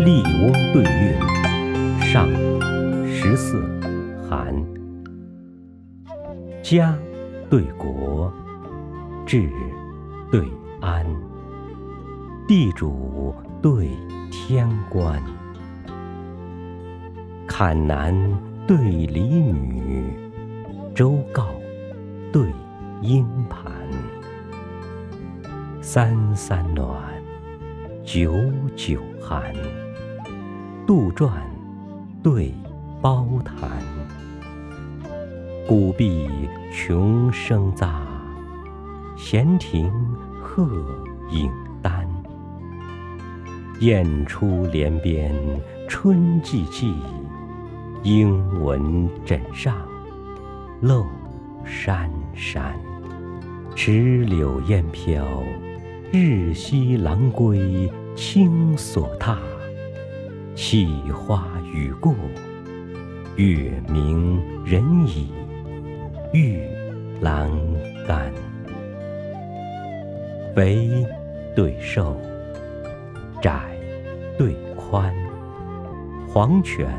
笠翁对韵上十四寒。家对国，治对安，地主对天官，坎男对离女，周告对婴盘。三三暖，九九寒。杜撰对包谈，古壁穷生杂，闲庭鹤影单。燕出帘边春寂寂，莺闻枕上漏珊珊。石榴烟飘。日夕郎归青锁榻，气花雨过，月明人已玉阑干。肥对瘦，窄对宽，黄犬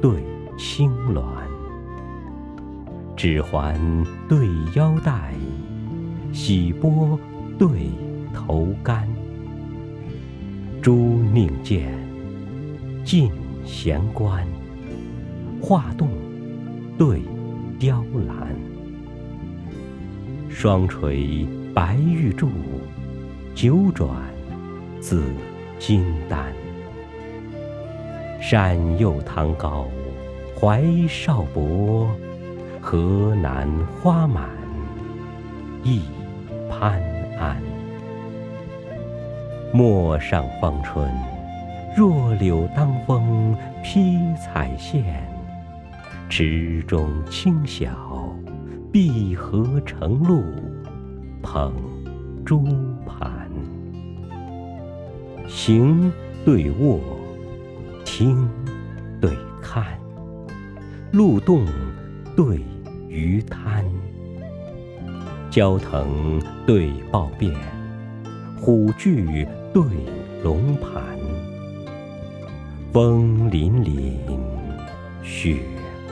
对青鸾，指环对腰带，喜波对。头干，朱宁剑，尽闲观。画栋对雕栏，双垂白玉柱，九转紫金丹。山右堂高，怀少伯，河南花满，一潘安。陌上芳春，弱柳当风披彩线。池中清晓，碧荷成露，捧珠盘。行对卧，听对看，鹿洞对鱼滩，蛟藤对豹变，虎踞。对龙盘，风凛凛，雪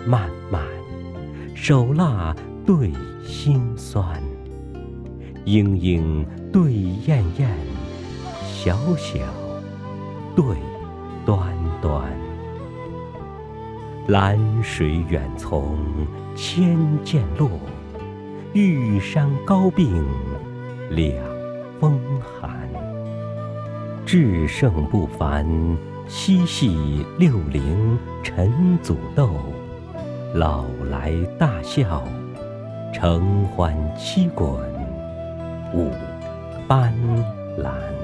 漫漫，手蜡对心酸，莺莺对燕燕，小小对端端。蓝水远从千涧落，玉山高并两峰寒。至圣不凡，嬉戏六陵陈祖斗，老来大笑，承欢七滚五斑斓。